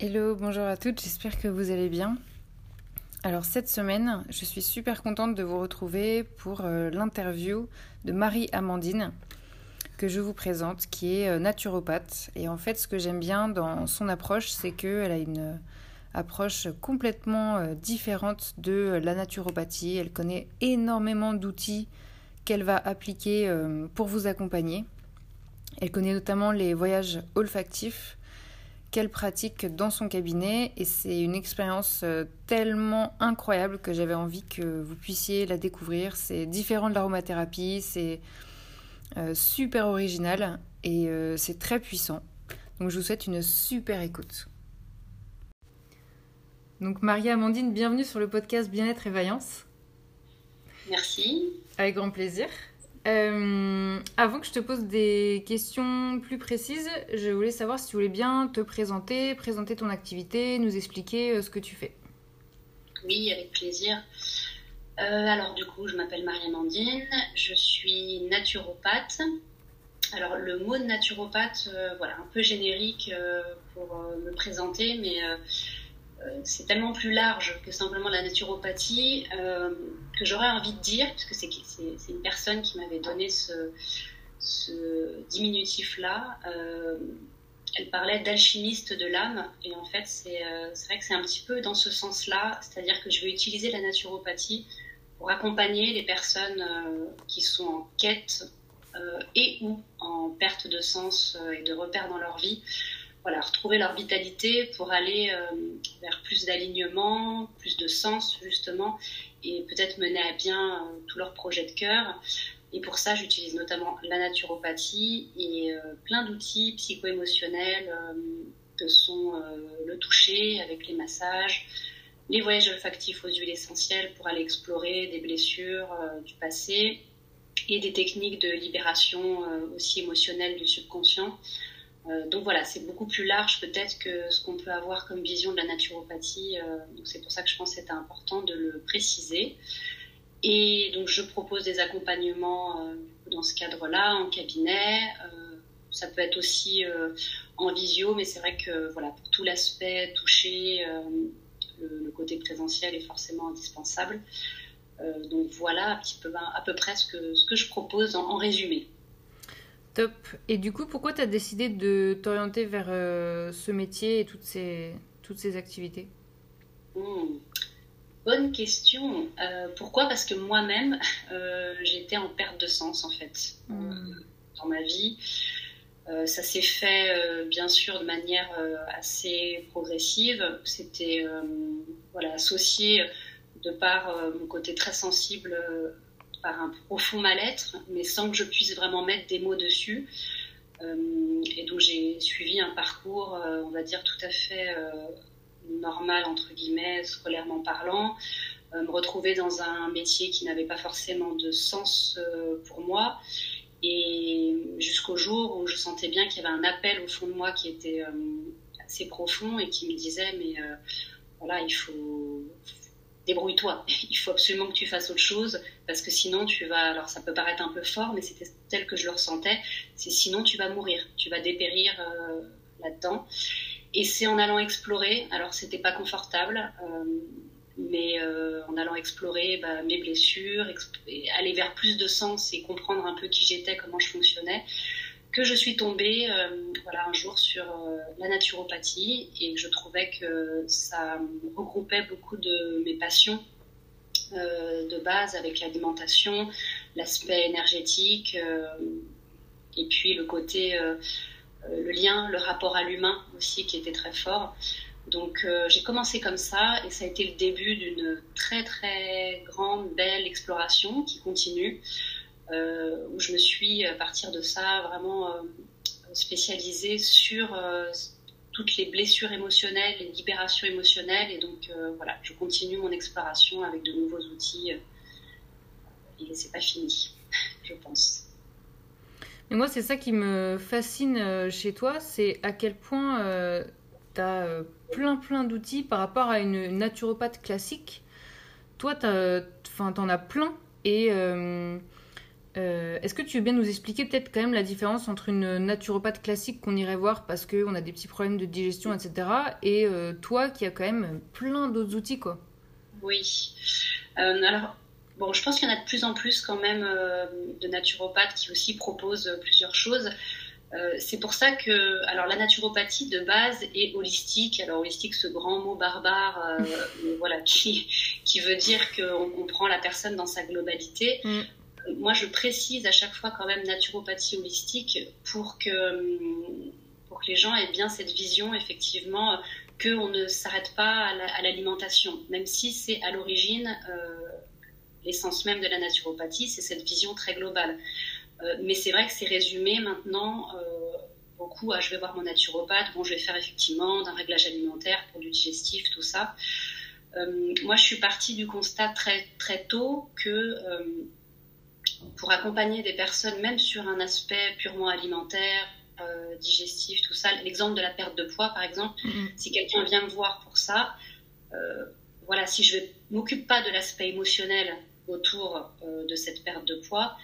Hello, bonjour à toutes, j'espère que vous allez bien. Alors cette semaine, je suis super contente de vous retrouver pour euh, l'interview de Marie-Amandine que je vous présente, qui est euh, naturopathe. Et en fait, ce que j'aime bien dans son approche, c'est qu'elle a une approche complètement euh, différente de la naturopathie. Elle connaît énormément d'outils qu'elle va appliquer pour vous accompagner. Elle connaît notamment les voyages olfactifs qu'elle pratique dans son cabinet et c'est une expérience euh, tellement incroyable que j'avais envie que vous puissiez la découvrir. C'est différent de l'aromathérapie, c'est euh, super original et euh, c'est très puissant. Donc je vous souhaite une super écoute. Donc Marie-Amandine, bienvenue sur le podcast Bien-être et Vaillance. Merci. Avec grand plaisir. Euh, avant que je te pose des questions plus précises, je voulais savoir si tu voulais bien te présenter, présenter ton activité, nous expliquer euh, ce que tu fais. Oui, avec plaisir. Euh, alors du coup, je m'appelle Marie-Amandine, je suis naturopathe. Alors le mot naturopathe, voilà, un peu générique pour me présenter, mais c'est tellement plus large que simplement la naturopathie euh, que j'aurais envie de dire, parce que c'est une personne qui m'avait donné ce, diminutif-là. Euh, elle parlait d'alchimiste de l'âme, et en fait, c'est vrai que c'est un petit peu dans ce sens-là, c'est-à-dire que je vais utiliser la naturopathie pour accompagner les personnes qui sont en quête et ou en perte de sens et de repères dans leur vie retrouver leur vitalité pour aller euh, vers plus d'alignement, plus de sens justement, et peut-être mener à bien euh, tous leurs projets de cœur. Et pour ça, j'utilise notamment la naturopathie et euh, plein d'outils psycho-émotionnels que sont le toucher avec les massages, les voyages olfactifs aux huiles essentielles pour aller explorer des blessures du passé et des techniques de libération aussi émotionnelle du subconscient donc voilà, c'est beaucoup plus large peut-être que ce qu'on peut avoir comme vision de la naturopathie. Euh, c'est pour ça que je pense que c'était important de le préciser. Et donc je propose des accompagnements euh, dans ce cadre-là, en cabinet. ça peut être aussi en visio, mais c'est vrai que voilà, pour tout l'aspect touché, le, côté présentiel est forcément indispensable. donc voilà un petit peu, à peu près ce que, ce que je propose en résumé. Top. Et du coup, pourquoi tu as décidé de t'orienter vers euh, ce métier et toutes ces, toutes ces activités? Hmm. Bonne question. Euh, pourquoi? Parce que moi-même, euh, j'étais en perte de sens, en fait, hmm. dans ma vie. ça s'est fait, bien sûr, de manière assez progressive. C'était voilà, associé de par mon côté très sensible par un profond mal-être, mais sans que je puisse vraiment mettre des mots dessus. Euh, et donc j'ai suivi un parcours, euh, on va dire, tout à fait euh, normal, entre guillemets, scolairement parlant, me retrouver dans un métier qui n'avait pas forcément de sens pour moi. Et jusqu'au jour où je sentais bien qu'il y avait un appel au fond de moi qui était assez profond et qui me disait, mais voilà, il faut, débrouille-toi. Il faut absolument que tu fasses autre chose parce que sinon tu vas. Alors ça peut paraître un peu fort, mais c'était tel que je le ressentais. C'est sinon tu vas mourir, tu vas dépérir euh, là-dedans. Et c'est en allant explorer. Alors c'était pas confortable, euh, mais euh, en allant explorer bah, mes blessures, aller vers plus de sens et comprendre un peu qui j'étais, comment je fonctionnais que je suis tombée euh, voilà, un jour sur euh, la naturopathie et je trouvais que ça regroupait beaucoup de mes passions euh, de base avec l'alimentation, l'aspect énergétique et puis le côté, le lien, le rapport à l'humain aussi qui était très fort. Donc j'ai commencé comme ça et ça a été le début d'une très très grande, belle exploration qui continue. Euh, où je me suis, à partir de ça, vraiment euh, spécialisée sur euh, toutes les blessures émotionnelles, les libérations émotionnelles. Et donc, voilà, je continue mon exploration avec de nouveaux outils. et c'est pas fini, je pense. Mais moi, c'est ça qui me fascine chez toi, c'est à quel point tu as plein, plein d'outils par rapport à une naturopathe classique. Toi, tu en as plein. Et Euh, est-ce que tu veux bien nous expliquer peut-être quand même la différence entre une naturopathe classique qu'on irait voir parce qu'on a des petits problèmes de digestion, etc. et euh, toi qui as quand même plein d'autres outils, quoi? Oui. Euh, alors, bon, je pense qu'il y en a de plus en plus quand même de naturopathes qui aussi proposent plusieurs choses. c'est pour ça que, alors la naturopathie de base est holistique. Alors holistique, ce grand mot barbare, voilà, qui, qui veut dire qu'on comprend la personne dans sa globalité. Mm moi, je précise à chaque fois quand même naturopathie holistique pour que, pour que les gens aient bien cette vision, effectivement, qu'on ne s'arrête pas à l'alimentation, même si c'est à l'origine euh, l'essence même de la naturopathie, c'est cette vision très globale. Euh, mais c'est vrai que c'est résumé maintenant euh, beaucoup à je vais voir mon naturopathe, bon, je vais faire effectivement d'un réglage alimentaire pour du digestif, tout ça. moi, je suis partie du constat très, très tôt que pour accompagner des personnes, même sur un aspect purement alimentaire, euh, digestif, tout ça. L'exemple de la perte de poids, par exemple, mm-hmm. si quelqu'un vient me voir pour ça, euh, voilà, si je ne m'occupe pas de l'aspect émotionnel autour euh, de cette perte de poids,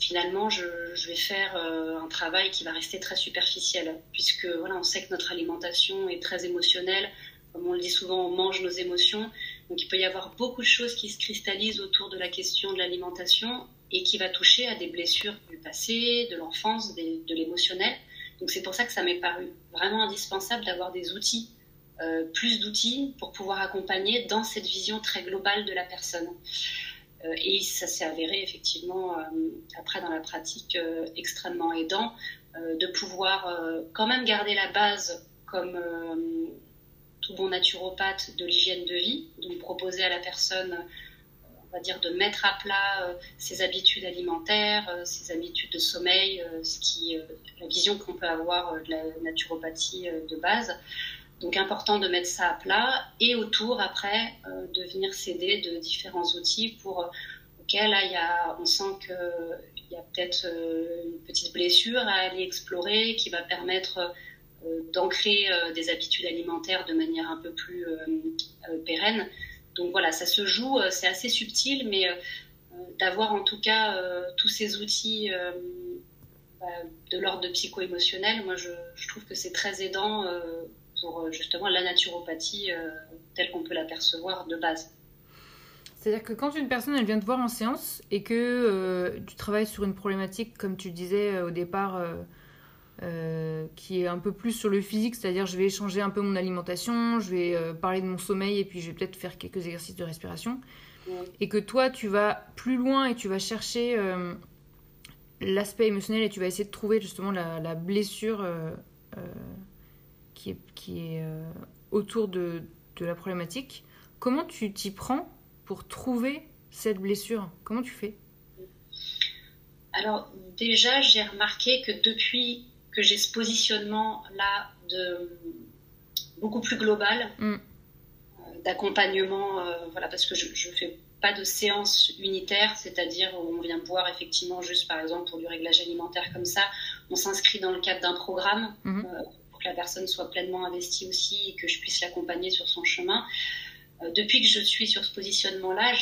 finalement, je, vais faire un travail qui va rester très superficiel, puisque voilà, on sait que notre alimentation est très émotionnelle. Comme on le dit souvent, on mange nos émotions. Donc il peut y avoir beaucoup de choses qui se cristallisent autour de la question de l'alimentation et qui va toucher à des blessures du passé, de l'enfance, de l'émotionnel. Donc c'est pour ça que ça m'est paru vraiment indispensable d'avoir des outils, euh, plus d'outils pour pouvoir accompagner dans cette vision très globale de la personne. Euh, et ça s'est avéré effectivement euh, après dans la pratique extrêmement aidant de pouvoir quand même garder la base comme tout bon naturopathe de l'hygiène de vie, donc proposer à la personne va dire, de mettre à plat euh, ses habitudes alimentaires, euh, ses habitudes de sommeil, euh, ce qui, la vision qu'on peut avoir de la naturopathie de base. Donc important de mettre ça à plat et autour après de venir s'aider de différents outils pour auxquels là, y on sent qu'il y a peut-être une petite blessure à aller explorer qui va permettre d'ancrer des habitudes alimentaires de manière un peu plus pérenne. Donc voilà, ça se joue, euh, c'est assez subtil, mais euh, d'avoir en tout cas euh, tous ces outils bah, de l'ordre psycho-émotionnel, moi je, trouve que c'est très aidant pour justement la naturopathie telle qu'on peut l'apercevoir de base. C'est-à-dire que quand une personne elle vient te voir en séance et que tu travailles sur une problématique, comme tu disais au départ, euh, qui est un peu plus sur le physique, c'est-à-dire je vais changer un peu mon alimentation, je vais euh, parler de mon sommeil et puis je vais peut-être faire quelques exercices de respiration. Et que toi, tu vas plus loin et tu vas chercher euh, l'aspect émotionnel et tu vas essayer de trouver justement la, blessure qui est, qui est autour de, de la problématique. Comment tu t'y prends pour trouver cette blessure? Comment tu fais? Alors déjà, j'ai remarqué que depuis que j'ai ce positionnement là de beaucoup plus global mm. euh, d'accompagnement, euh, voilà, parce que je, ne fais pas de séance unitaire, c'est-à-dire où on vient me voir effectivement juste par exemple pour du réglage alimentaire comme ça, on s'inscrit dans le cadre d'un programme mm-hmm. euh, pour que la personne soit pleinement investie aussi et que je puisse l'accompagner sur son chemin. depuis que je suis sur ce positionnement-là,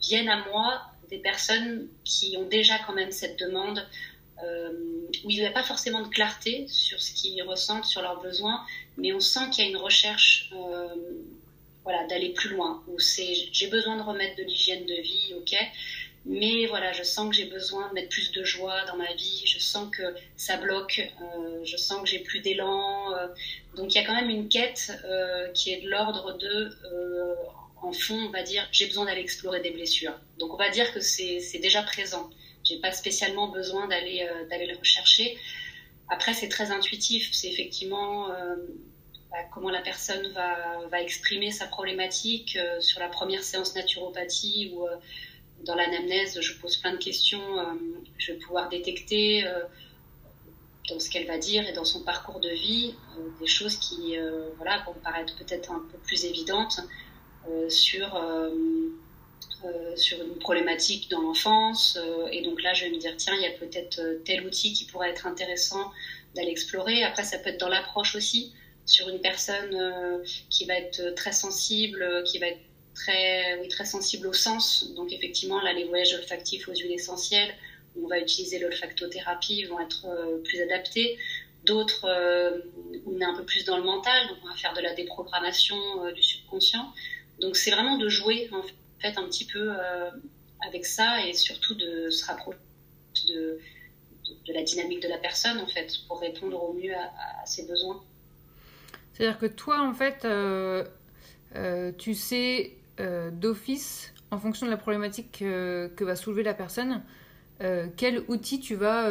viennent à moi des personnes qui ont déjà quand même cette demande où il n'y a pas forcément de clarté sur ce qu'ils ressentent, sur leurs besoins, mais on sent qu'il y a une recherche euh, voilà, d'aller plus loin, où c'est j'ai besoin de remettre de l'hygiène de vie, ok, mais voilà, je sens que j'ai besoin de mettre plus de joie dans ma vie, je sens que ça bloque, euh, je sens que j'ai plus d'élan, donc il y a quand même une quête qui est de l'ordre de, en fond, on va dire, j'ai besoin d'aller explorer des blessures. Donc on va dire que c'est déjà présent. J'ai pas spécialement besoin d'aller euh, d'aller le rechercher. Après, c'est très intuitif. C'est effectivement euh, bah, comment la personne va, va exprimer sa problématique euh, sur la première séance naturopathie ou dans l'anamnèse, je pose plein de questions. je vais pouvoir détecter dans ce qu'elle va dire et dans son parcours de vie des choses qui voilà, vont paraître peut-être un peu plus évidentes sur euh, sur une problématique dans l'enfance. Euh, et donc là, je vais me dire, tiens, il y a peut-être euh, tel outil qui pourrait être intéressant d'aller explorer. Après, ça peut être dans l'approche aussi, sur une personne qui va être très sensible, qui va être très, oui, très sensible au sens. Donc effectivement, là, les voyages olfactifs aux huiles essentielles on va utiliser l'olfactothérapie vont être plus adaptés. D'autres, on est un peu plus dans le mental, donc on va faire de la déprogrammation du subconscient. Donc c'est vraiment de jouer un petit peu avec ça et surtout de se rapprocher de, de, la dynamique de la personne en fait pour répondre au mieux à, ses besoins. C'est-à-dire que toi en fait euh, euh, tu sais euh, d'office en fonction de la problématique que va soulever la personne quel outil tu vas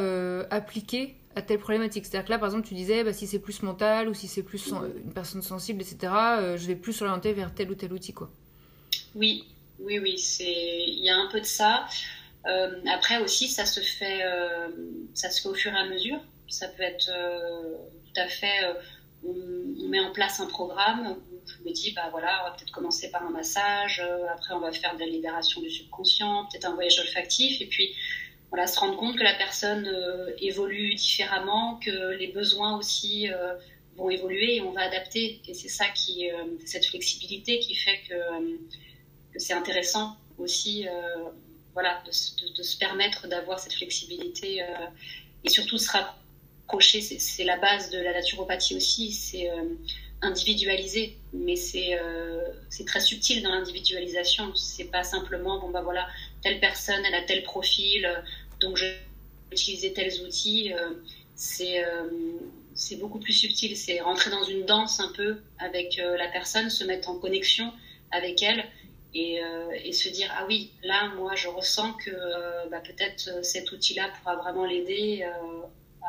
appliquer à telle problématique. C'est-à-dire que là, par exemple, tu disais, bah, si c'est plus mental ou si c'est plus une personne sensible, etc., je vais plus orienter vers tel ou tel outil, quoi. Oui, oui, oui, c'est il y a un peu de ça. Euh, après aussi, ça se fait, euh, ça se fait au fur et à mesure. Ça peut être euh, tout à fait. On, met en place un programme où je me dis, bah voilà, on va peut-être commencer par un massage. après, on va faire de la libération du subconscient, peut-être un voyage olfactif, et puis voilà, se rendre compte que la personne évolue différemment, que les besoins aussi vont évoluer et on va adapter. Et c'est ça qui, cette flexibilité qui fait que c'est intéressant aussi euh, voilà, de, se permettre d'avoir cette flexibilité euh, et surtout se rapprocher. C'est la base de la naturopathie aussi, c'est euh, individualiser, mais c'est très subtil dans l'individualisation. C'est pas simplement, bon bah voilà, telle personne, elle a tel profil, donc je vais utiliser tels outils. c'est c'est beaucoup plus subtil, c'est rentrer dans une danse un peu avec la personne, se mettre en connexion avec elle euh, et, se dire ah oui là moi je ressens que euh, bah, peut-être euh, cet outil-là pourra vraiment l'aider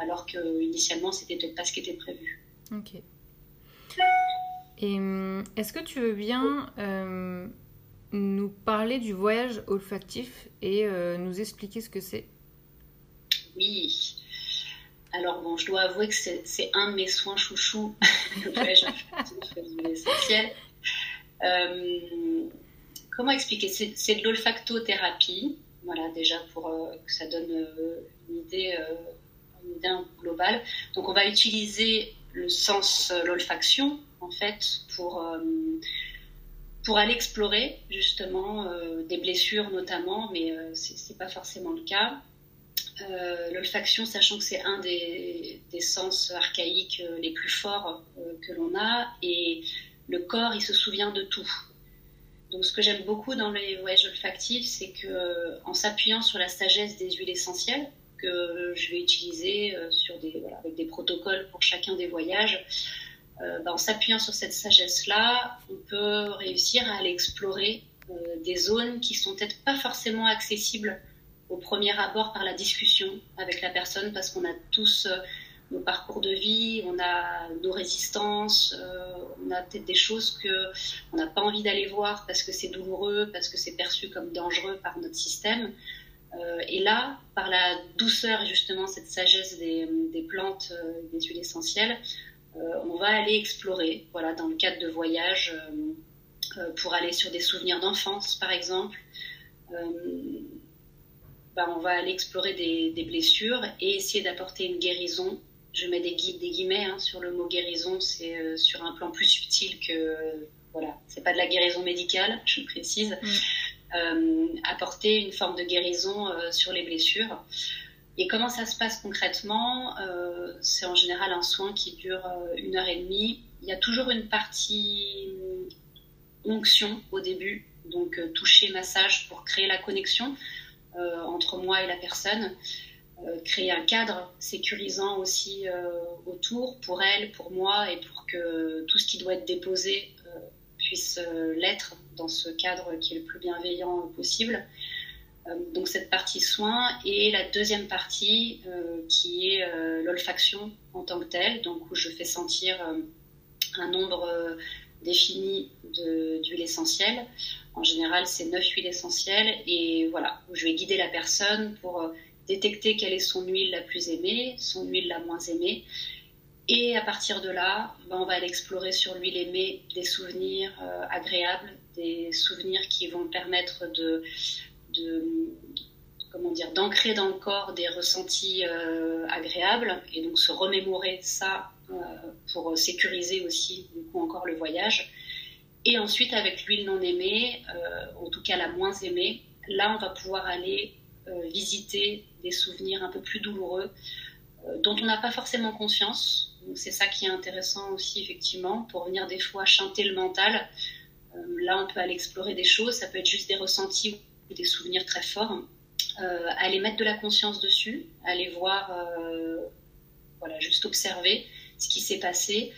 alors que initialement c'était peut-être pas ce qui était prévu. Ok. Et est-ce que tu veux bien nous parler du voyage olfactif et nous expliquer ce que c'est? Oui. Alors bon, je dois avouer que c'est un de mes soins chouchous, le voyage olfactif, essentiel. Euh, comment expliquer? C'est de l'olfactothérapie, voilà, déjà pour euh, que ça donne euh, une, idée, euh, une idée globale. Donc on va utiliser le sens, l'olfaction, en fait, pour, pour aller explorer justement des blessures notamment, mais c'est pas forcément le cas. l'olfaction, sachant que c'est un des, sens archaïques les plus forts que l'on a, et le corps, il se souvient de tout. Donc, ce que j'aime beaucoup dans les voyages olfactifs, c'est que, euh, en s'appuyant sur la sagesse des huiles essentielles, que je vais utiliser euh, avec des protocoles pour chacun des voyages, euh, bah, en s'appuyant sur cette sagesse-là, on peut réussir à aller explorer des zones qui sont peut-être pas forcément accessibles au premier abord par la discussion avec la personne, parce qu'on a tous nos parcours de vie, on a nos résistances, euh, on a peut-être des choses que on n'a pas envie d'aller voir parce que c'est douloureux, parce que c'est perçu comme dangereux par notre système. Euh, et là, par la douceur justement cette sagesse des, plantes, euh, des huiles essentielles, on va aller explorer, voilà, dans le cadre de voyages, pour aller sur des souvenirs d'enfance, par exemple. Ben, on va aller explorer des blessures et essayer d'apporter une guérison je mets des, des guillemets hein, sur le mot guérison, c'est euh, sur un plan plus subtil que voilà, c'est pas de la guérison médicale, je précise. Mm. Euh, apporter une forme de guérison euh, sur les blessures. Et comment ça se passe concrètement C'est en général un soin qui dure une heure et demie. Il y a toujours une partie onction au début, donc toucher, massage pour créer la connexion entre moi et la personne. Euh, créer un cadre sécurisant aussi euh, autour pour elle, pour moi et pour que tout ce qui doit être déposé euh, puisse l'être dans ce cadre qui est le plus bienveillant possible. donc cette partie soins et la deuxième partie qui est l'olfaction en tant que telle, donc où je fais sentir un nombre défini d'huiles essentielles. En général, c'est neuf huiles essentielles et voilà, où je vais guider la personne pour détecter quelle est son huile la plus aimée, son huile la moins aimée. Et à partir de là, ben, on va aller explorer sur l'huile aimée des souvenirs euh, agréables, des souvenirs qui vont permettre de, comment dire, d'ancrer dans le corps des ressentis euh, agréables et donc se remémorer ça euh, pour sécuriser aussi du coup encore le voyage. Et ensuite avec l'huile non aimée, en tout cas la moins aimée, là on va pouvoir aller visiter des souvenirs un peu plus douloureux dont on n'a pas forcément conscience. c'est ça qui est intéressant aussi effectivement pour venir des fois chanter le mental. là on peut aller explorer des choses, ça peut être juste des ressentis ou des souvenirs très forts. aller mettre de la conscience dessus, aller voir, voilà, juste observer ce qui s'est passé.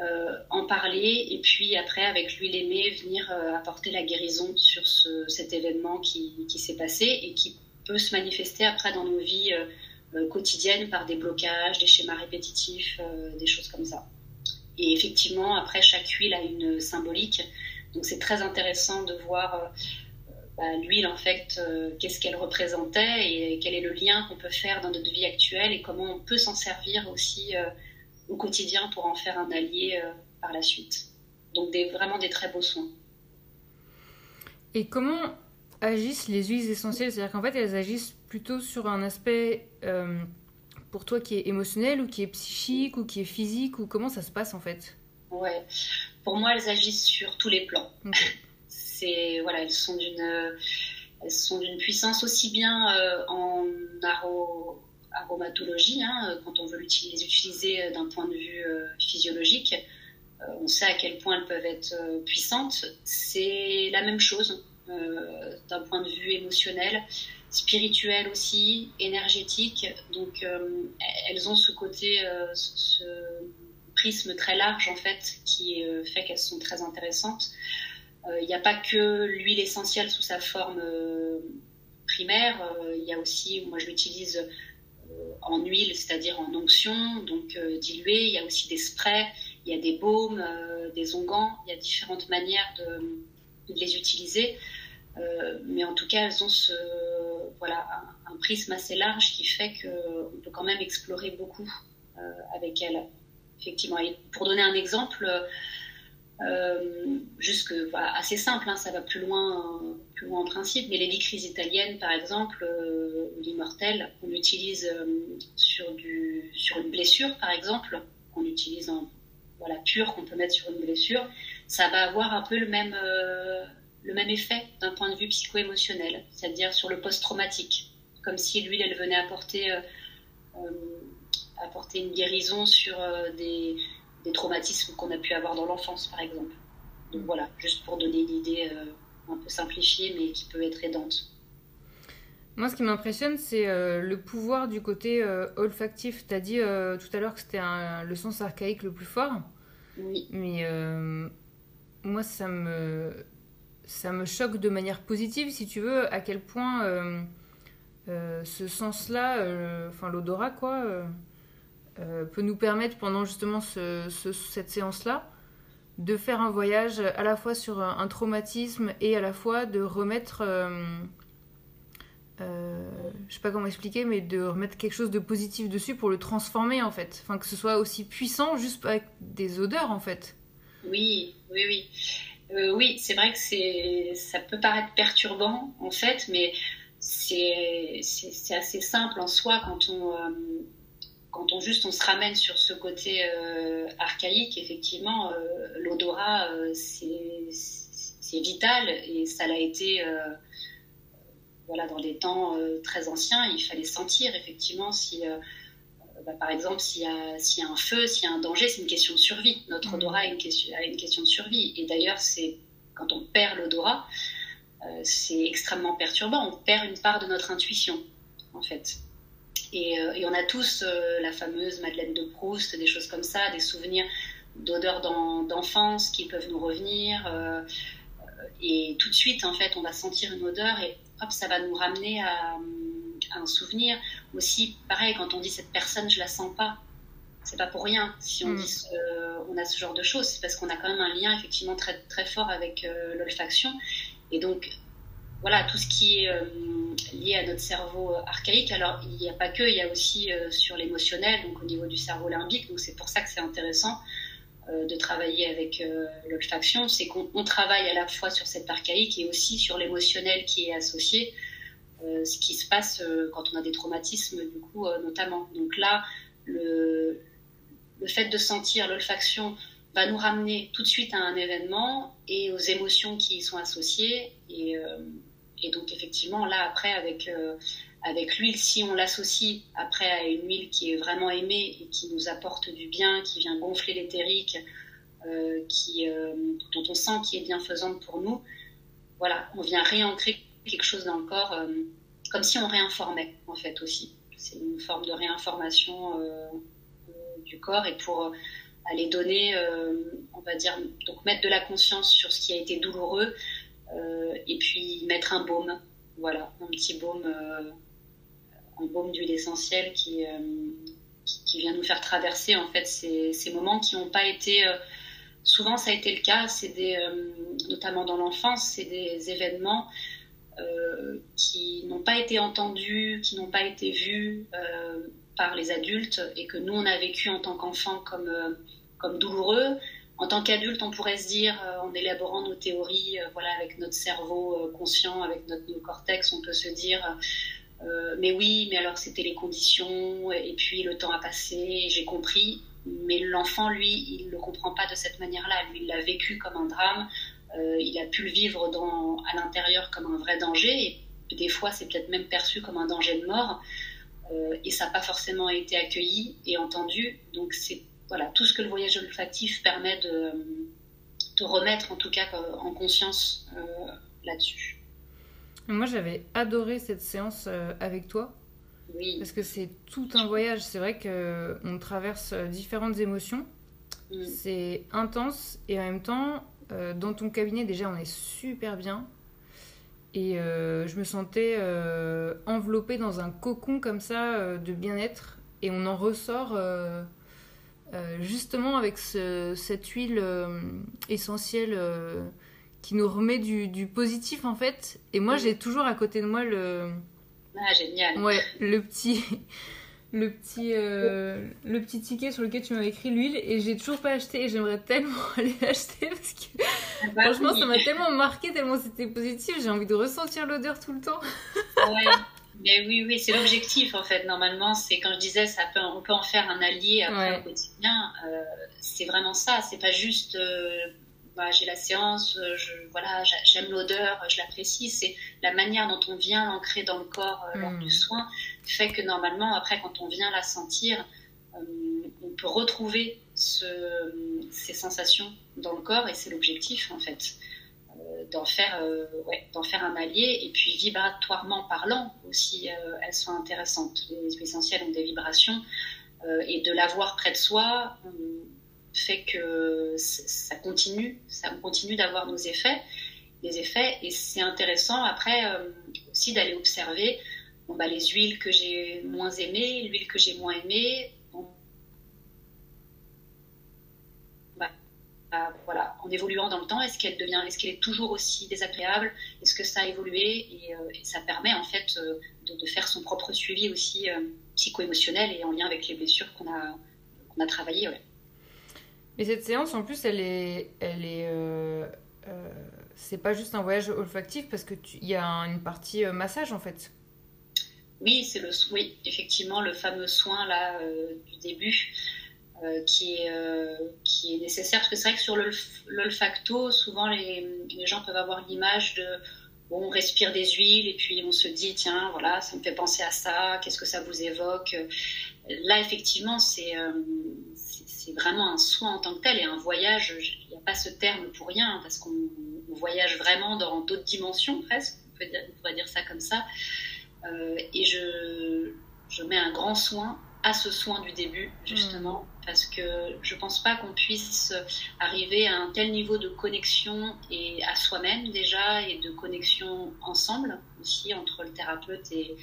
Euh, en parler et puis après avec l'huile aimée venir euh, apporter la guérison sur cet événement qui, s'est passé et qui peut se manifester après dans nos vies euh, quotidiennes par des blocages, des schémas répétitifs, des choses comme ça. Et effectivement, après, chaque huile a une symbolique. Donc c'est très intéressant de voir bah, l'huile, en fait, qu'est-ce qu'elle représentait et quel est le lien qu'on peut faire dans notre vie actuelle et comment on peut s'en servir aussi au quotidien pour en faire un allié euh, par la suite. Donc des, vraiment des très beaux soins. Et comment agissent les huiles essentielles. C'est-à-dire qu'en fait, elles agissent plutôt sur un aspect euh, pour toi qui est émotionnel ou qui est psychique ou qui est physique ou comment ça se passe en fait? Ouais, pour moi, elles agissent sur tous les plans. C'est voilà, elles sont d'une elles sont d'une puissance aussi bien euh, en aro aromatologie, hein, quand on veut les utiliser euh, d'un point de vue euh, physiologique, on sait à quel point elles peuvent être puissantes. C'est la même chose d'un point de vue émotionnel, spirituel aussi, énergétique. Donc elles ont ce côté, ce prisme très large en fait, qui fait qu'elles sont très intéressantes. Il n'y a pas que l'huile essentielle sous sa forme primaire. Il y a aussi, moi je l'utilise en huile, c'est-à-dire en onction, donc euh, diluée. Il y a aussi des sprays, il y a des baumes, euh, des onguents. Il y a différentes manières de, les utiliser. Euh, mais en tout cas, elles ont ce, voilà, un, prisme assez large qui fait qu'on peut quand même explorer beaucoup avec elles. Effectivement. Pour donner un exemple, euh, juste assez simple, hein, ça va plus loin, plus loin en principe, mais les licries italiennes, par exemple, euh, l'immortel, on l'utilise euh, sur, sur une blessure, par exemple, qu'on utilise en voilà, pur, qu'on peut mettre sur une blessure, ça va avoir un peu le même, le même effet d'un point de vue psycho-émotionnel, c'est-à-dire sur le post-traumatique, comme si l'huile, elle venait apporter, apporter une guérison sur des des traumatismes qu'on a pu avoir dans l'enfance, par exemple. Donc voilà, juste pour donner une idée euh, un peu simplifiée, mais qui peut être aidante. Moi, ce qui m'impressionne, c'est euh, le pouvoir du côté euh, olfactif. Tu as dit tout à l'heure que c'était le sens archaïque le plus fort. Oui. Mais moi, ça me, ça me choque de manière positive, si tu veux, à quel point ce sens-là, enfin l'odorat, quoi euh, peut nous permettre pendant justement cette séance-là de faire un voyage à la fois sur un, traumatisme et à la fois de remettre, euh, euh, je sais pas comment expliquer, mais de remettre quelque chose de positif dessus pour le transformer en fait. Enfin, que ce soit aussi puissant juste avec des odeurs en fait. Oui, oui, oui. Oui, c'est vrai que c'est, ça peut paraître perturbant en fait, mais c'est, c'est, assez simple en soi quand on quand on juste on se ramène sur ce côté euh, archaïque, effectivement, euh, l'odorat euh, c'est vital et ça l'a été voilà dans des temps très anciens. Il fallait sentir effectivement si bah, par exemple, s'il y, y, a un feu, s'il y a un danger, c'est une question de survie. Notre mmh. odorat a une question, a une question de survie. Et d'ailleurs, c'est quand on perd l'odorat, c'est extrêmement perturbant. On perd une part de notre intuition, en fait. Euh, et, on a tous euh, la fameuse Madeleine de Proust, des choses comme ça, des souvenirs d'odeurs d'enfance qui peuvent nous revenir. Euh, et tout de suite, en fait, on va sentir une odeur et hop, ça va nous ramener à, un souvenir. Aussi, pareil, quand on dit cette personne, je la sens pas, c'est pas pour rien. Si on mm. dit on a ce genre de choses, c'est parce qu'on a quand même un lien effectivement très très fort avec l'olfaction. Et donc voilà, tout ce qui est euh, lié à notre cerveau euh, archaïque. Alors, il n'y a pas que, il y a aussi euh, sur l'émotionnel, donc au niveau du cerveau limbique. Donc, c'est pour ça que c'est intéressant de travailler avec l'olfaction. C'est qu'on travaille à la fois sur cette archaïque et aussi sur l'émotionnel qui est associé, ce qui se passe quand on a des traumatismes, du coup, notamment. Donc là, le, le fait de sentir l'olfaction va nous ramener tout de suite à un événement et aux émotions qui y sont associées. Et et donc effectivement, là, après, avec, avec l'huile, si on l'associe après à une huile qui est vraiment aimée et qui nous apporte du bien, qui vient gonfler l'éthérique, qui, dont on sent qui est bienfaisante pour nous, voilà, on vient réancrer quelque chose dans le corps, comme si on réinformait en fait aussi. C'est une forme de réinformation du corps. Et pour aller donner, euh, on va dire, donc mettre de la conscience sur ce qui a été douloureux euh, et puis mettre un baume, voilà, un petit baume, euh, un baume d'huile essentielle qui, qui, vient nous faire traverser en fait ces, ces moments qui n'ont pas été souvent ça a été le cas, c'est des, notamment dans l'enfance, c'est des événements qui n'ont pas été entendus, qui n'ont pas été vus par les adultes et que nous on a vécu en tant qu'enfant comme comme douloureux. En tant qu'adulte, on pourrait se dire, euh, en élaborant nos théories, euh, voilà, avec notre cerveau euh, conscient, avec notre cortex, on peut se dire, mais oui, mais alors c'était les conditions, et puis le temps a passé, j'ai compris. Mais l'enfant, lui, il ne le comprend pas de cette manière-là. Lui, il l'a vécu comme un drame, il a pu le vivre dans, à l'intérieur comme un vrai danger, et des fois, c'est peut-être même perçu comme un danger de mort. et ça n'a pas forcément été accueilli et entendu. Donc c'est voilà, tout ce que le voyage olfactif permet de, de remettre en tout cas en conscience euh, là-dessus. Moi j'avais adoré cette séance euh, avec toi. Oui. Parce que c'est tout un voyage. C'est vrai qu'on traverse euh, différentes émotions. Mm. C'est intense et en même temps, dans ton cabinet déjà on est super bien. Et je me sentais enveloppée dans un cocon comme ça de bien-être. Et on en ressort euh, justement avec cette huile euh, essentielle euh, qui nous remet du, positif en fait. Et moi, j'ai toujours à côté de moi le. Ah, génial. Ouais, le petit. Le petit, le petit ticket sur lequel tu m'avais écrit l'huile et j'ai toujours pas acheté et j'aimerais tellement aller l'acheter parce que ah bah franchement ça m'a tellement marqué, tellement c'était positif, j'ai envie de ressentir l'odeur tout le temps. ouais. Mais oui, oui, c'est l'objectif en fait. Normalement, c'est quand je disais, ça peut, on peut en faire un allié après au quotidien. Euh, c'est vraiment ça. C'est pas juste, euh, bah, j'ai la séance, euh, je, voilà, j'aime l'odeur, je l'apprécie. C'est la manière dont on vient l'ancrer dans le corps lors du hmm. soin fait que normalement, après, quand on vient la sentir, on peut retrouver ce, ces sensations dans le corps et c'est l'objectif en fait. Euh, d'en faire, euh, d'en faire un allié et puis vibratoirement parlant aussi, euh, elles sont intéressantes. Les huiles essentielles ont des vibrations et de l'avoir près de soi fait que ça continue, ça continue d'avoir nos effets, des effets et c'est intéressant après aussi d'aller observer bah, les huiles que j'ai moins aimées, l'huile que j'ai moins aimée, voilà, en évoluant dans le temps, est-ce qu'elle devient, est-ce qu'elle est toujours aussi désagréable Est-ce que ça a évolué et, euh, ça permet en fait euh, de, faire son propre suivi aussi euh, psycho-émotionnel et en lien avec les blessures qu'on a, qu'on a travaillées. Mais cette séance, en plus, elle est, elle est, c'est pas juste un voyage olfactif parce que il y a une partie massage en fait. Oui, c'est le, oui, effectivement, le fameux soin là du début. Euh, qui, est, euh, nécessaire. Parce que c'est vrai que sur l'olfacto, souvent les, les, gens peuvent avoir l'image de bon, on respire des huiles et puis on se dit tiens, voilà, ça me fait penser à ça, qu'est-ce que ça vous évoque? Là, effectivement, euh, c'est vraiment un soin en tant que tel et un voyage. Il n'y a pas ce terme pour rien parce qu'on voyage vraiment dans d'autres dimensions presque, on, on, pourrait dire ça comme ça. et je, je mets un grand soin à ce soin du début, justement, mm. parce que je pense pas qu'on puisse arriver à un tel niveau de connexion et à soi-même déjà, et de connexion ensemble aussi entre le thérapeute et,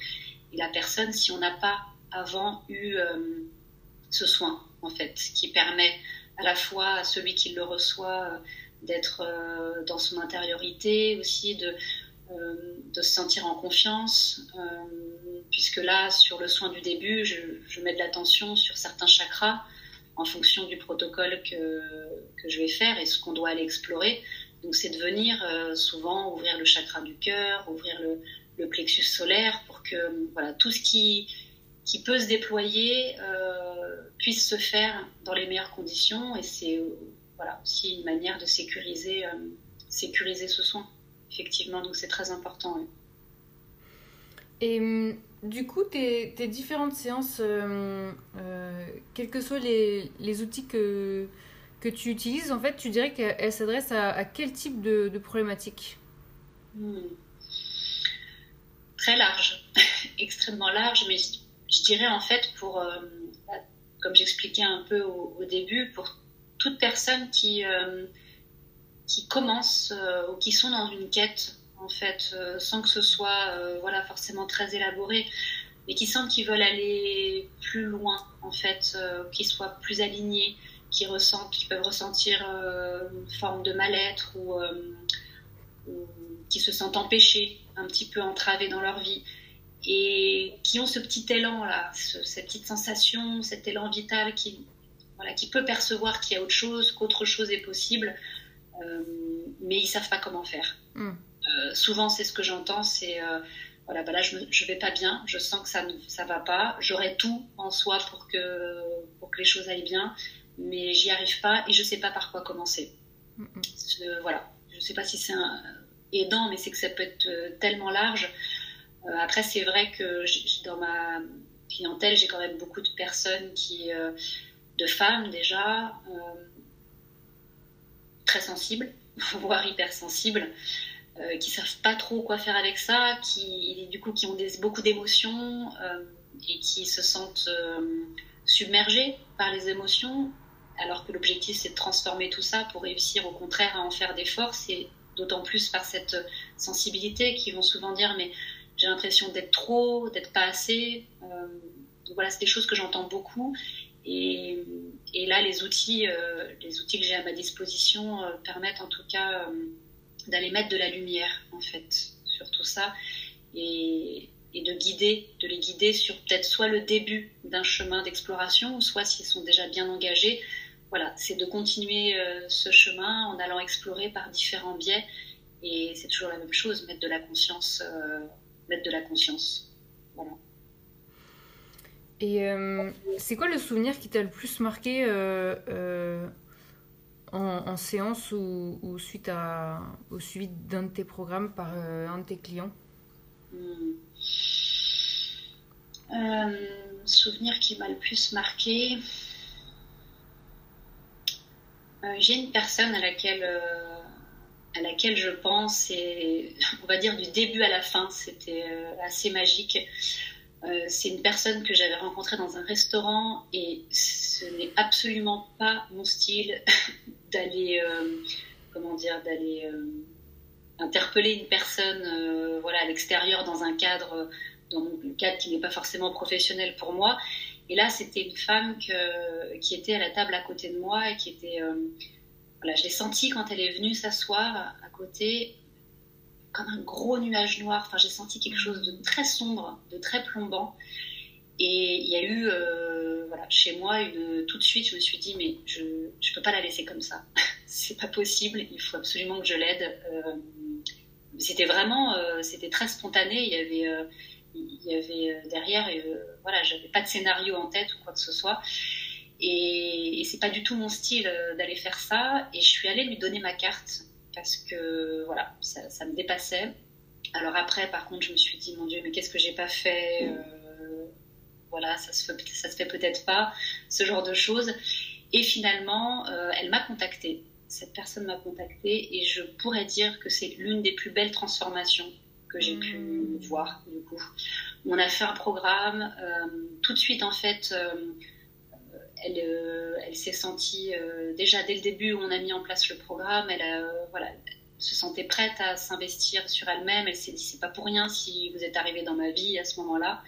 la personne, si on n'a pas avant eu euh, ce soin, en fait, qui permet à la fois à celui qui le reçoit euh, d'être euh, dans son intériorité, aussi de euh, de se sentir en confiance, puisque là, sur le soin du début, je, mets de l'attention sur certains chakras en fonction du protocole que, que je vais faire et ce qu'on doit aller explorer. Donc c'est de venir souvent ouvrir le chakra du cœur, ouvrir le, le, plexus solaire pour que voilà, tout ce qui, qui peut se déployer puisse se faire dans les meilleures conditions et c'est voilà, aussi une manière de sécuriser, sécuriser ce soin effectivement, donc c'est très important. Et hum, du coup, tes, tes différentes séances, euh, euh, quels que soient les, les outils que, que tu utilises, en fait, tu dirais qu'elles s'adressent à, à, quel type de, de problématiques? Hmm. Très large, extrêmement large, mais je, dirais en fait pour, euh, comme j'expliquais un peu au, début, pour toute personne qui, euh, qui commence euh, ou qui sont dans une quête en fait, sans que ce soit voilà, forcément très élaboré, mais qui sentent qu'ils veulent aller plus loin, en fait, qu'ils soient plus alignés, qui ressentent, peuvent ressentir une forme de mal-être ou, ou, qui se sentent empêchés, un petit peu entravés dans leur vie, et qui ont ce petit élan là, ce, cette petite sensation, cet élan vital qui, voilà, qui peut percevoir qu'il y a autre chose, qu'autre chose est possible, euh, mais ils savent pas comment faire. Mm. Euh, souvent, c'est ce que j'entends, c'est euh, voilà, bah là, je, ne vais pas bien, je sens que ça ne ça va pas, j'aurais tout en soi pour que, pour que les choses aillent bien, mais j'y arrive pas et je sais pas par quoi commencer. voilà, je sais pas si c'est aidant, mais c'est que ça peut être tellement large. Après, c'est vrai que dans ma clientèle, j'ai quand même beaucoup de personnes qui, de femmes déjà, très sensibles, voire hypersensibles, euh, qui savent pas trop quoi faire avec ça, qui du coup qui ont beaucoup d'émotions euh, et qui se sentent euh, submergés par les émotions, alors que l'objectif c'est de transformer tout ça pour réussir au contraire à en faire des forces et d'autant plus par cette sensibilité qui vont souvent dire mais j'ai l'impression d'être trop, d'être pas assez. donc voilà, c'est des choses que j'entends beaucoup et, et, là les outils, les outils que j'ai à ma disposition permettent en tout cas d'aller mettre de la lumière en fait sur tout ça et, et, de guider, de les guider sur peut-être soit le début d'un chemin d'exploration, soit s'ils sont déjà bien engagés, voilà, c'est de continuer euh, ce chemin en allant explorer par différents biais. Et c'est toujours la même chose, mettre de la conscience, euh, mettre de la conscience. Voilà. Et euh, c'est quoi le souvenir qui t'a le plus marqué en, séance ou, suite à, au suivi d'un de tes programmes par euh, un de tes clients? Hmm. euh, Souvenir qui m'a le plus marqué. Euh, j'ai une personne à laquelle, à laquelle je pense, et on va dire du début à la fin, c'était assez magique. c'est une personne que j'avais rencontrée dans un restaurant et ce n'est absolument pas mon style d'aller, euh, comment dire, d'aller euh, interpeller une personne, euh, voilà, à l'extérieur dans un cadre, dans un cadre qui n'est pas forcément professionnel pour moi. Et là, c'était une femme qui était à la table à côté de moi et qui était, voilà, je l'ai sentie quand elle est venue s'asseoir à côté, comme un gros nuage noir. Enfin, j'ai senti quelque chose de très sombre, de très plombant. Et il y a eu, euh, voilà, chez moi, tout de suite, je me suis dit, mais je ne peux pas la laisser comme ça. c'est pas possible, il faut absolument que je l'aide. Euh, c'était vraiment, euh, c'était très spontané. Il y avait, il y avait derrière, voilà, j'avais pas de scénario en tête ou quoi que ce soit. Et, et c'est pas du tout mon style d'aller faire ça. Et je suis allée lui donner ma carte parce que, voilà, ça, ça me dépassait. Alors après, par contre, je me suis dit, mon Dieu, mais qu'est-ce que j'ai pas fait voilà, ça se fait, ça se fait peut-être pas, ce genre de choses. Et finalement, euh, elle m'a contactée. Cette personne m'a contactée et je pourrais dire que c'est l'une des plus belles transformations que j'ai pu mmh. voir du coup. On a fait un programme. Euh, tout de suite, en fait, euh, elle, s'est sentie déjà dès le début où on a mis en place le programme. Elle voilà, se sentait prête à s'investir sur elle-même. Elle s'est dit c'est pas pour rien si vous êtes arrivé dans ma vie à ce moment-là.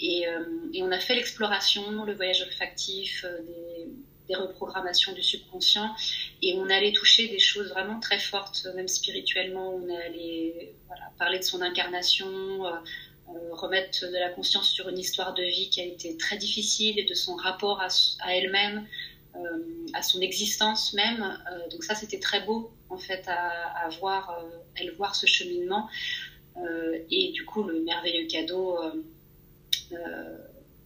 Et, euh, on a fait l'exploration, le voyage olfactif, euh, des, reprogrammations du subconscient. Et on allait toucher des choses vraiment très fortes, même spirituellement. On allait parler de son incarnation, euh, remettre de la conscience sur une histoire de vie qui a été très difficile et de son rapport à, elle-même, euh, à son existence même. Euh, donc ça, c'était très beau, en fait, à, à voir, elle voir ce cheminement. et du coup, le merveilleux cadeau euh,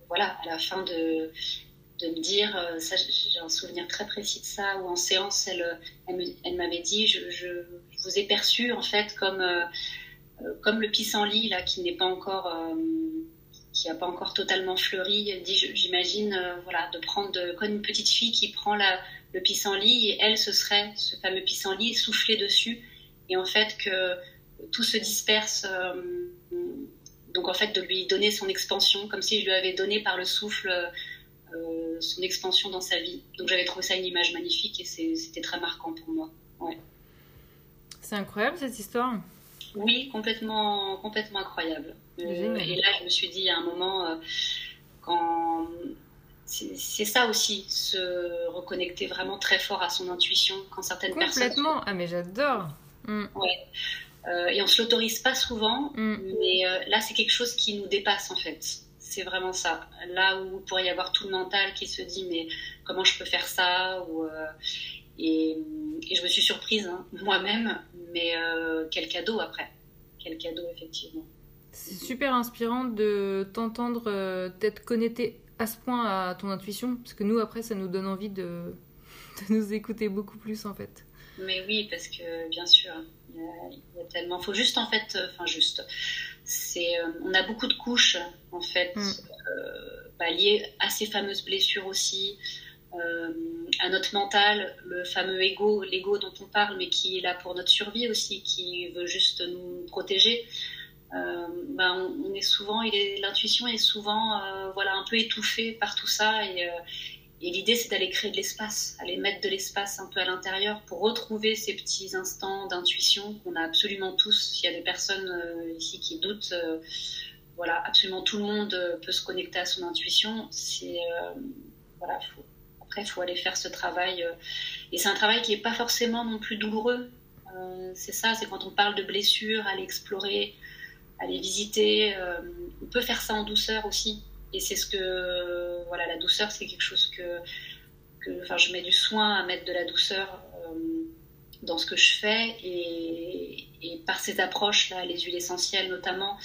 voilà, à la fin de, de me dire, euh, ça, j'ai un souvenir très précis de ça, où en séance, elle, elle, m'avait dit, je, vous ai perçu en fait comme, euh, comme le pissenlit là qui n'est pas encore qui n'a pas encore totalement fleuri, j'imagine, voilà, de prendre comme une petite fille qui prend la, le pissenlit et elle, ce serait ce fameux pissenlit soufflé dessus et en fait que tout se disperse. donc en fait de lui donner son expansion, comme si je lui avais donné par le souffle euh, son expansion dans sa vie. Donc j'avais trouvé ça une image magnifique et c'était très marquant pour moi. Ouais. C'est incroyable cette histoire. Oui, complètement, complètement incroyable. Euh, et là, je me suis dit à un moment, euh, quand c'est ça aussi, se reconnecter vraiment très fort à son intuition quand certaines personnes. Complètement. Ah mais j'adore. Mm. Ouais. et on se l'autorise pas souvent, mm. mais là c'est quelque chose qui nous dépasse en fait c'est vraiment ça. Là où il pourrait y avoir tout le mental qui se dit mais comment je peux faire ça ou, euh, et, je me suis surprise hein, moi-même, mais euh, quel cadeau après. Quel cadeau effectivement. C'est super inspirant de t'entendre euh, d'être connecté à ce point à ton intuition, parce que nous après ça nous donne envie de, de nous écouter beaucoup plus en fait. Mais oui, parce que bien sûr, il y, a, tellement. Faut juste en fait, enfin juste c'est, euh, on a beaucoup de couches en fait mm. euh, bah, liées à ces fameuses blessures aussi, euh, à notre mental, le fameux ego, l'ego dont on parle, mais qui est là pour notre survie aussi, qui veut juste nous protéger. Bah, on, est souvent, l'intuition est souvent, voilà, un peu étouffée par tout ça et, et l'idée, c'est d'aller créer de l'espace, aller mettre de l'espace un peu à l'intérieur pour retrouver ces petits instants d'intuition qu'on a absolument tous. S'il y a des personnes euh, ici qui doutent, euh, voilà, absolument tout le monde euh, peut se connecter à son intuition. C'est voilà, après, il faut aller faire ce travail. et c'est un travail qui n'est pas forcément non plus douloureux. c'est ça, c'est quand on parle de blessures, aller explorer, aller visiter. on peut faire ça en douceur aussi. Et c'est ce que, voilà, la douceur, c'est quelque chose que, enfin, je mets du soin à mettre de la douceur euh, dans ce que je fais. Et, par cette approche-là, les huiles essentielles notamment,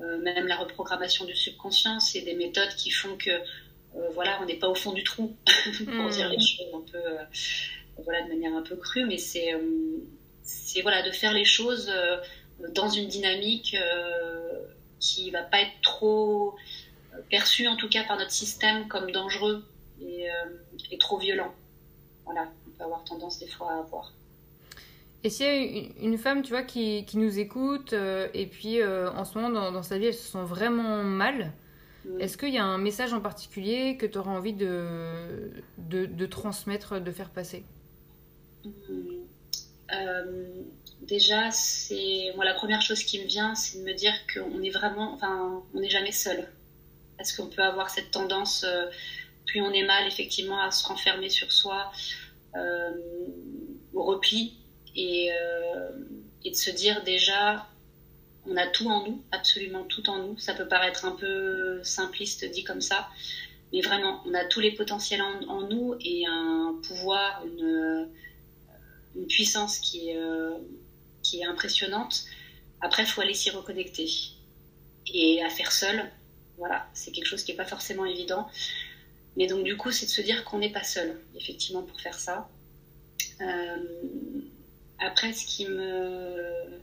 euh, même la reprogrammation du subconscient, c'est des méthodes qui font que, euh, voilà, on n'est pas au fond du trou, pour dire les choses un peu, voilà, de manière un peu crue, mais c'est, c'est voilà, de faire les choses dans une dynamique qui va pas être trop perçu en tout cas par notre système comme dangereux et, euh, trop violent. Voilà, on peut avoir tendance des fois à avoir. Et s'il y a une femme, tu vois, qui, qui nous écoute euh, et puis euh, en ce moment dans, dans, sa vie, elle se sent vraiment mal, est-ce qu'il y a un message en particulier que tu auras envie de, de, de, transmettre, de faire passer? Mm. Déjà, c'est moi la première chose qui me vient, c'est de me dire qu'on est vraiment, enfin, on n'est jamais seul parce qu'on peut avoir cette tendance, euh, plus on est mal, effectivement, à se renfermer sur soi, euh, au repli, et, euh, et, de se dire déjà, on a tout en nous, absolument tout en nous. Ça peut paraître un peu simpliste dit comme ça, mais vraiment, on a tous les potentiels en, nous et un pouvoir, une, une puissance qui est, qui est impressionnante. Après, il faut aller s'y reconnecter. Et à faire seul, voilà, c'est quelque chose qui n'est pas forcément évident. Mais donc du coup, c'est de se dire qu'on n'est pas seul, effectivement, pour faire ça. Euh, après, ce qui me,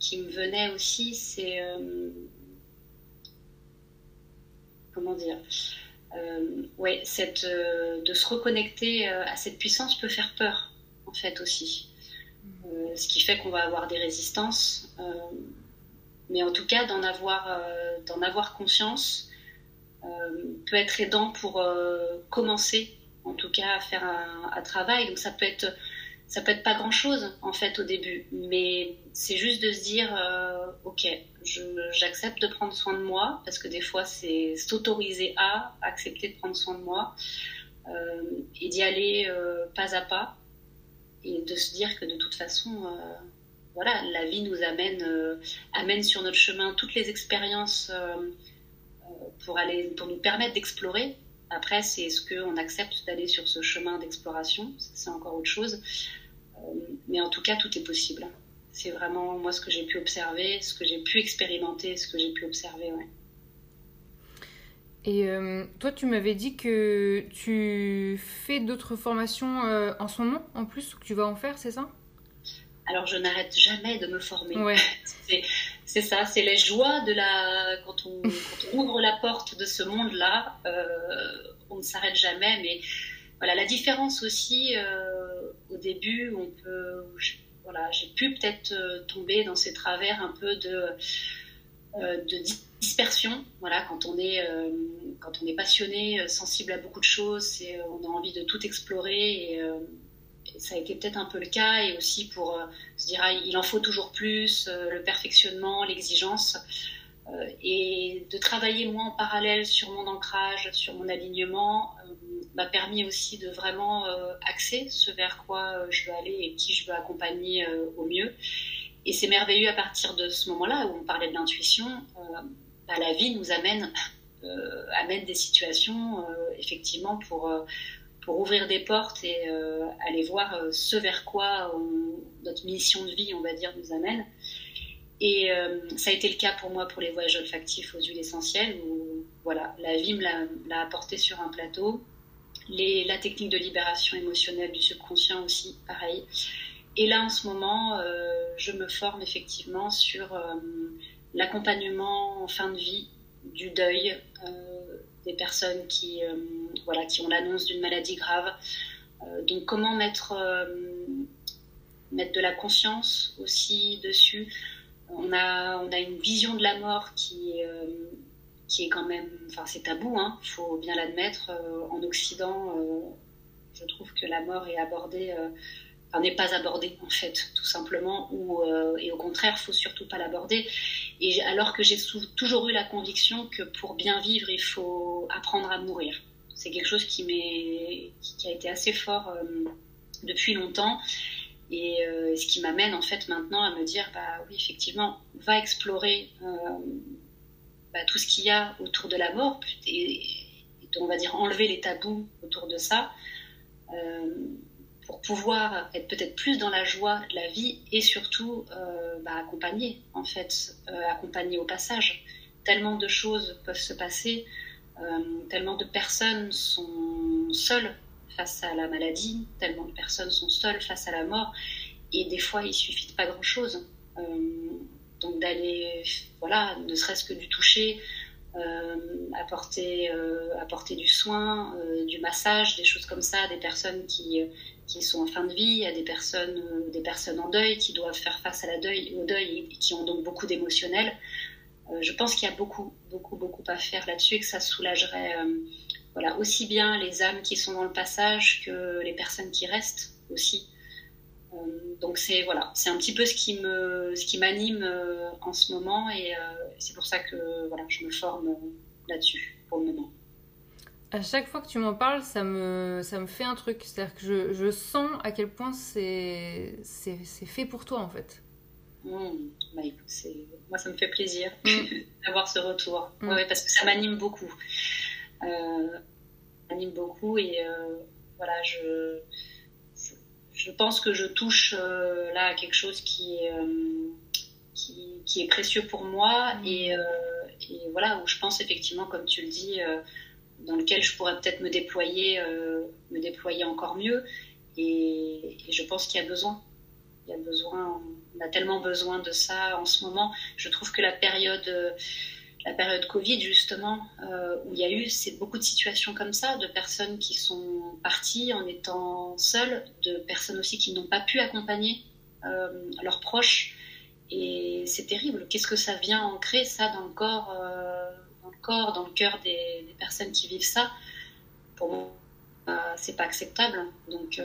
qui me venait aussi, c'est euh, comment dire, euh, ouais, cette, de se reconnecter à cette puissance peut faire peur, en fait aussi. ce qui fait qu'on va avoir des résistances mais en tout cas d'en avoir, euh, d'en avoir conscience euh, peut être aidant pour euh, commencer en tout cas à faire un, travail. Donc ça peut être ça peut être pas grand chose en fait au début, mais c'est juste de se dire ok, j'accepte de prendre soin de moi parce que des fois c'est s'autoriser à accepter de prendre soin de moi et d'y aller pas à pas et de se dire que de toute façon voilà, la vie nous amène, euh, amène sur notre chemin toutes les expériences euh, euh, pour, aller, pour nous permettre d'explorer. Après, c'est est-ce qu'on accepte d'aller sur ce chemin d'exploration C'est encore autre chose. Mais en tout cas, tout est possible. C'est vraiment moi ce que j'ai pu observer, ce que j'ai pu expérimenter, ce que j'ai pu observer. Ouais. Et toi, tu m'avais dit que tu fais d'autres formations en ce moment, en plus, que tu vas en faire, c'est ça? Alors je n'arrête jamais de me former. c'est ça, c'est les joies de la. Quand on, ouvre la porte de ce monde-là, on ne s'arrête jamais. Mais voilà, la différence aussi, au début, on peut. Voilà, j'ai pu peut-être tomber dans ces travers un peu de, de dispersion. Voilà, quand on est, euh, quand on est passionné, euh, sensible à beaucoup de choses, euh, on a envie de tout explorer et, ça a été peut-être un peu le cas. Et aussi pour se dire, ah, il en faut toujours plus, le perfectionnement, l'exigence. Et de travailler moi en parallèle sur mon ancrage, sur mon alignement, m'a permis aussi de vraiment axer ce vers quoi je veux aller et qui je veux accompagner au mieux. Et c'est merveilleux à partir de ce moment-là où on parlait de l'intuition la vie nous amène, euh, amène des situations, euh, effectivement, pour, euh, pour ouvrir des portes et aller voir ce vers quoi notre mission de vie, on va dire, nous amène. Et ça a été le cas pour moi pour les voyages olfactifs aux huiles essentielles, où voilà, la vie me l'a apporté sur un plateau. La technique de libération émotionnelle du subconscient aussi, pareil. Et là, en ce moment, je me forme effectivement sur l'accompagnement en fin de vie, du deuil, euh, des personnes qui, euh, voilà, qui ont l'annonce d'une maladie grave. Euh, donc comment mettre, mettre de la conscience aussi dessus. On a, on a une vision de la mort qui, qui est quand même, enfin c'est tabou, il hein, faut bien l'admettre. en Occident, je trouve que la mort est abordée n'est pas abordé en fait, tout simplement, ou, euh, et au contraire, faut surtout pas l'aborder. Et alors que j'ai toujours eu la conviction que pour bien vivre, il faut apprendre à mourir. C'est quelque chose qui, m'est, qui a été assez fort euh, depuis longtemps. Et euh, ce qui m'amène en fait maintenant à me dire, bah oui, effectivement, va explorer bah, tout ce qu'il y a autour de la mort, et, on va dire enlever les tabous autour de ça pour pouvoir être peut-être plus dans la joie de la vie et surtout euh, bah, accompagner, en fait, euh, accompagner au passage. Tellement de choses peuvent se passer, euh, tellement de personnes sont seules face à la maladie, tellement de personnes sont seules face à la mort, et des fois il suffit de pas grand-chose. donc d'aller, voilà, ne serait-ce que du toucher, apporter, apporter du soin, du massage, des choses comme ça, des personnes qui, qui sont en fin de vie, à des personnes, euh, des personnes en deuil qui doivent faire face à la deuil, au deuil et qui ont donc beaucoup d'émotionnel. Euh, je pense qu'il y a beaucoup, beaucoup, beaucoup à faire là-dessus et que ça soulagerait euh, voilà, aussi bien les âmes qui sont dans le passage que les personnes qui restent aussi. donc c'est voilà, c'est un petit peu ce qui me, ce qui m'anime en ce moment et c'est pour ça que voilà, je me forme là-dessus pour le moment à chaque fois que tu m'en parles, ça me, ça me fait un truc. C'est-à-dire que je, je, sens à quel point c'est, c'est, fait pour toi, en fait. Mmh. Bah, moi, ça me fait plaisir mmh. d'avoir ce retour. Mmh. Ouais, parce que ça m'anime beaucoup. Euh, m'anime beaucoup et euh, voilà, je, je, pense que je touche euh, là à quelque chose qui est, euh, qui, qui, est précieux pour moi et, et, voilà, où je pense effectivement, comme tu le dis, dans lequel je pourrais peut-être me déployer, euh, me déployer encore mieux. Et, je pense qu'il y a besoin. Il y a besoin, on a tellement besoin de ça en ce moment. Je trouve que la période, euh, la période Covid justement, euh, où il y a eu beaucoup de situations comme ça, de personnes qui sont parties en étant seules, de personnes aussi qui n'ont pas pu accompagner leurs proches. Et c'est terrible. Qu'est-ce que ça vient ancrer ça dans le corps corps, dans le cœur des, personnes qui vivent ça, pour moi, euh, c'est pas acceptable. Donc, euh,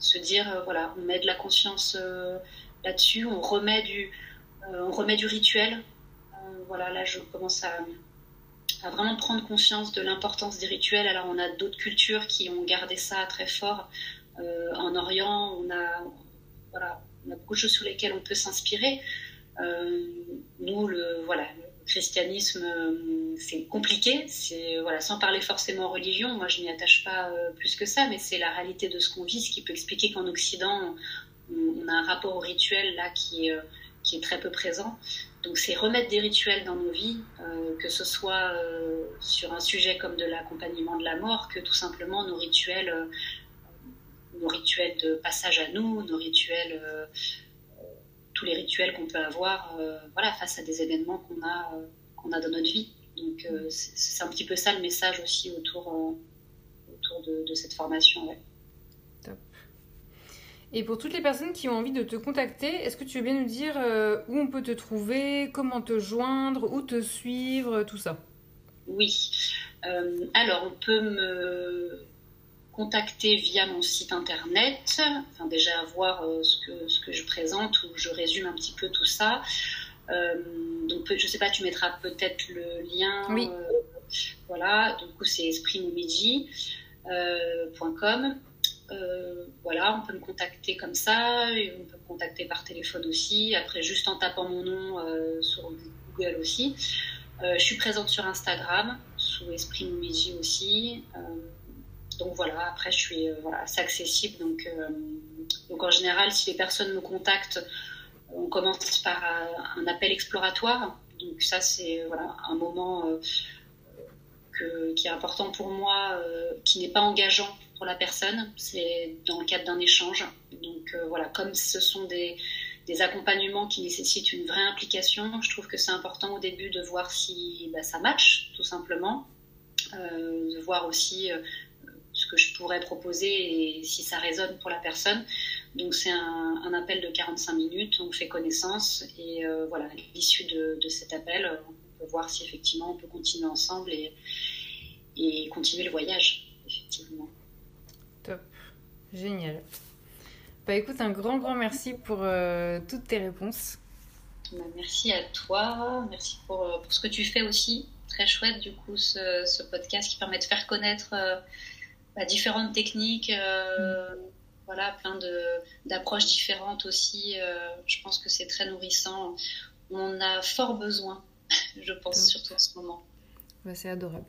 se dire, euh, voilà, on met de la conscience là-dessus, on remet du, on remet du rituel. Voilà, là, je commence à, vraiment prendre conscience de l'importance des rituels. Alors, on a d'autres cultures qui ont gardé ça très fort. en Orient, on a, voilà, on a beaucoup de choses sur lesquelles on peut s'inspirer. nous, le, voilà, christianisme, euh, c'est compliqué. C'est voilà, sans parler forcément religion. Moi, je n'y attache pas euh, plus que ça, mais c'est la réalité de ce qu'on vit, ce qui peut expliquer qu'en Occident, on, a un rapport au rituel là qui, euh, qui est très peu présent. Donc, c'est remettre des rituels dans nos vies, que ce soit sur un sujet comme de l'accompagnement de la mort, que tout simplement nos rituels, nos rituels de passage à nous, nos rituels tous les rituels qu'on peut avoir voilà, face à des événements qu'on a, qu'on a dans notre vie. Donc c'est un petit peu ça le message aussi autour, autour de, cette formation. Et pour toutes les personnes qui ont envie de te contacter, est-ce que tu veux bien nous dire où on peut te trouver, comment te joindre, où te suivre, tout ça? Oui. alors, on peut me contacter via mon site internet, enfin déjà voir euh, ce, que, ce que je présente où je résume un petit peu tout ça. Euh, donc je sais pas, tu mettras peut-être le lien. Oui. Euh, voilà, du coup c'est espritmomiji.com. voilà, on peut me contacter comme ça, et on peut me contacter par téléphone aussi. Après, juste en tapant mon nom sur Google aussi. je suis présente sur Instagram sous Esprit Momiji aussi donc voilà, après je suis euh, assez accessible. Donc, euh, donc en général, si les personnes me contactent, on commence par un appel exploratoire. Donc ça, c'est voilà, un moment euh, qui est important pour moi, qui n'est pas engageant pour la personne. C'est dans le cadre d'un échange. Donc voilà, comme ce sont des, accompagnements qui nécessitent une vraie implication, je trouve que c'est important au début de voir si bah, ça match, tout simplement. de voir aussi ce que je pourrais proposer et si ça résonne pour la personne. Donc c'est un, appel de 45 minutes, on fait connaissance et euh, voilà, à l'issue de, cet appel, on peut voir si effectivement on peut continuer ensemble et, et continuer le voyage, effectivement. Génial. Bah écoute, un grand, grand merci pour euh, toutes tes réponses. Bah, merci à toi, merci pour, euh, pour, ce que tu fais aussi. Très chouette du coup ce, ce podcast qui permet de faire connaître bah, différentes techniques, euh, voilà, plein d'approches différentes aussi. Euh, je pense que c'est très nourrissant. On a fort besoin, je pense, surtout en ce moment. Bah, c'est adorable.